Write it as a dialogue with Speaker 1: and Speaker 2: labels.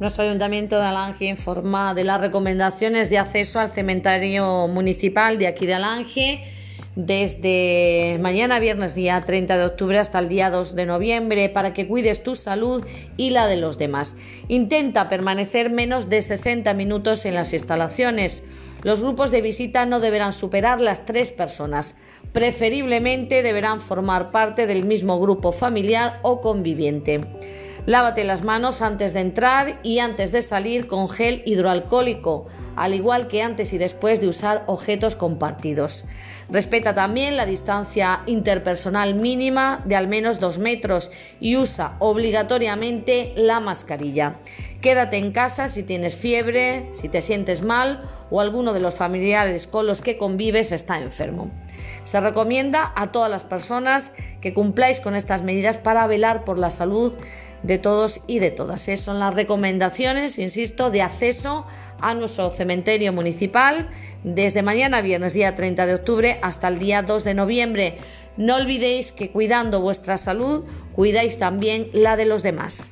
Speaker 1: Nuestro Ayuntamiento de Alange informa de las recomendaciones de acceso al cementerio municipal de aquí de Alange desde mañana viernes día 30 de octubre hasta el día 2 de noviembre para que cuides tu salud y la de los demás. Intenta permanecer menos de 60 minutos en las instalaciones. Los grupos de visita no deberán superar las tres personas. Preferiblemente deberán formar parte del mismo grupo familiar o conviviente. Lávate las manos antes de entrar y antes de salir con gel hidroalcohólico, al igual que antes y después de usar objetos compartidos. Respeta también la distancia interpersonal mínima de al menos dos metros y usa obligatoriamente la mascarilla. Quédate en casa si tienes fiebre, si te sientes mal o alguno de los familiares con los que convives está enfermo. Se recomienda a todas las personas que cumpláis con estas medidas para velar por la salud de todos y de todas. Esas son las recomendaciones, insisto, de acceso a nuestro cementerio municipal desde mañana viernes día 30 de octubre hasta el día 2 de noviembre. No olvidéis que cuidando vuestra salud, cuidáis también la de los demás.